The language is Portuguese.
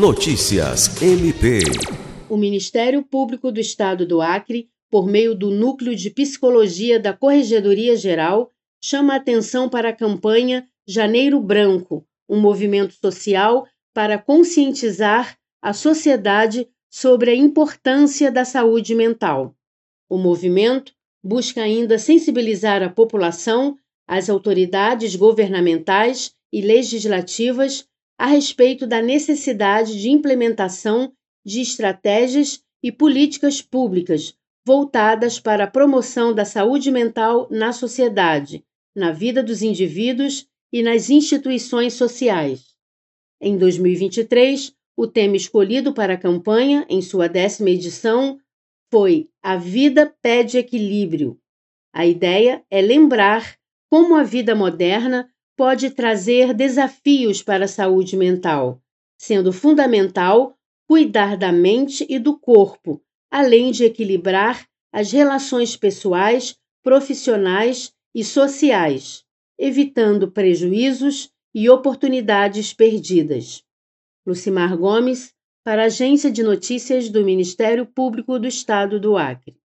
Notícias MP. O Ministério Público do Estado do Acre, por meio do Núcleo de Psicologia da Corregedoria Geral, chama atenção para a campanha Janeiro Branco, um movimento social para conscientizar a sociedade sobre a importância da saúde mental. O movimento busca ainda sensibilizar a população, as autoridades governamentais e legislativas a respeito da necessidade de implementação de estratégias e políticas públicas voltadas para a promoção da saúde mental na sociedade, na vida dos indivíduos e nas instituições sociais. Em 2023, o tema escolhido para a campanha, em sua décima edição, foi A Vida Pede Equilíbrio. A ideia é lembrar como a vida moderna pode trazer desafios para a saúde mental, sendo fundamental cuidar da mente e do corpo, além de equilibrar as relações pessoais, profissionais e sociais, evitando prejuízos e oportunidades perdidas. Lucimar Gomes, para a Agência de Notícias do Ministério Público do Estado do Acre.